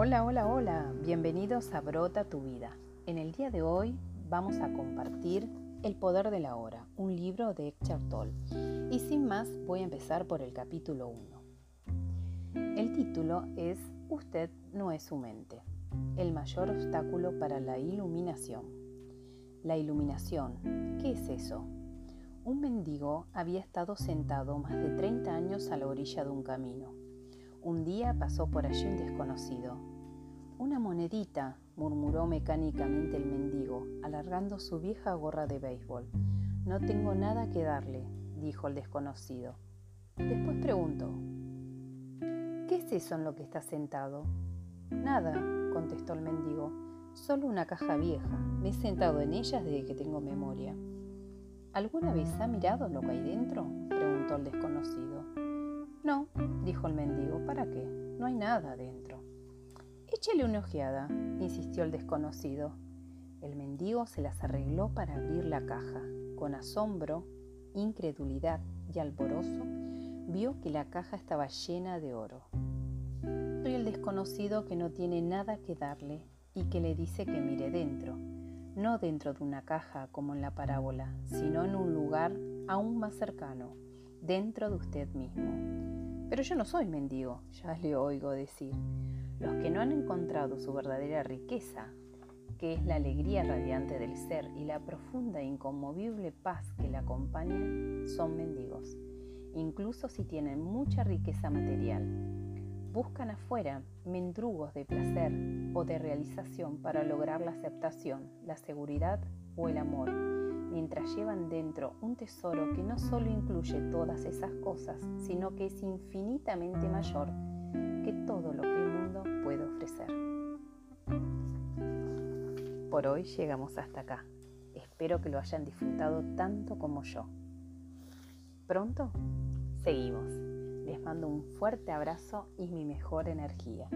Hola, hola, hola, bienvenidos a Brota tu vida. En el día de hoy vamos a compartir El poder de la hora, un libro de Eckhart Tolle. Y sin más, voy a empezar por el capítulo 1. El título es Usted no es su mente, el mayor obstáculo para la iluminación. La iluminación, ¿qué es eso? Un mendigo había estado sentado más de 30 años a la orilla de un camino un día pasó por allí un desconocido. Una monedita, murmuró mecánicamente el mendigo, alargando su vieja gorra de béisbol. No tengo nada que darle, dijo el desconocido. Después preguntó, ¿qué es eso en lo que está sentado? Nada, contestó el mendigo, solo una caja vieja. Me he sentado en ella desde que tengo memoria. ¿Alguna vez ha mirado lo que hay dentro? preguntó el desconocido. No, dijo el mendigo, ¿para qué? No hay nada dentro. Échele una ojeada, insistió el desconocido. El mendigo se las arregló para abrir la caja. Con asombro, incredulidad y alborozo, vio que la caja estaba llena de oro. Soy el desconocido que no tiene nada que darle y que le dice que mire dentro, no dentro de una caja como en la parábola, sino en un lugar aún más cercano, dentro de usted mismo. Pero yo no soy mendigo, ya le oigo decir. Los que no han encontrado su verdadera riqueza, que es la alegría radiante del ser y la profunda e inconmovible paz que la acompaña, son mendigos, incluso si tienen mucha riqueza material. Buscan afuera mendrugos de placer o de realización para lograr la aceptación, la seguridad o el amor mientras llevan dentro un tesoro que no solo incluye todas esas cosas, sino que es infinitamente mayor que todo lo que el mundo puede ofrecer. Por hoy llegamos hasta acá. Espero que lo hayan disfrutado tanto como yo. Pronto seguimos. Les mando un fuerte abrazo y mi mejor energía.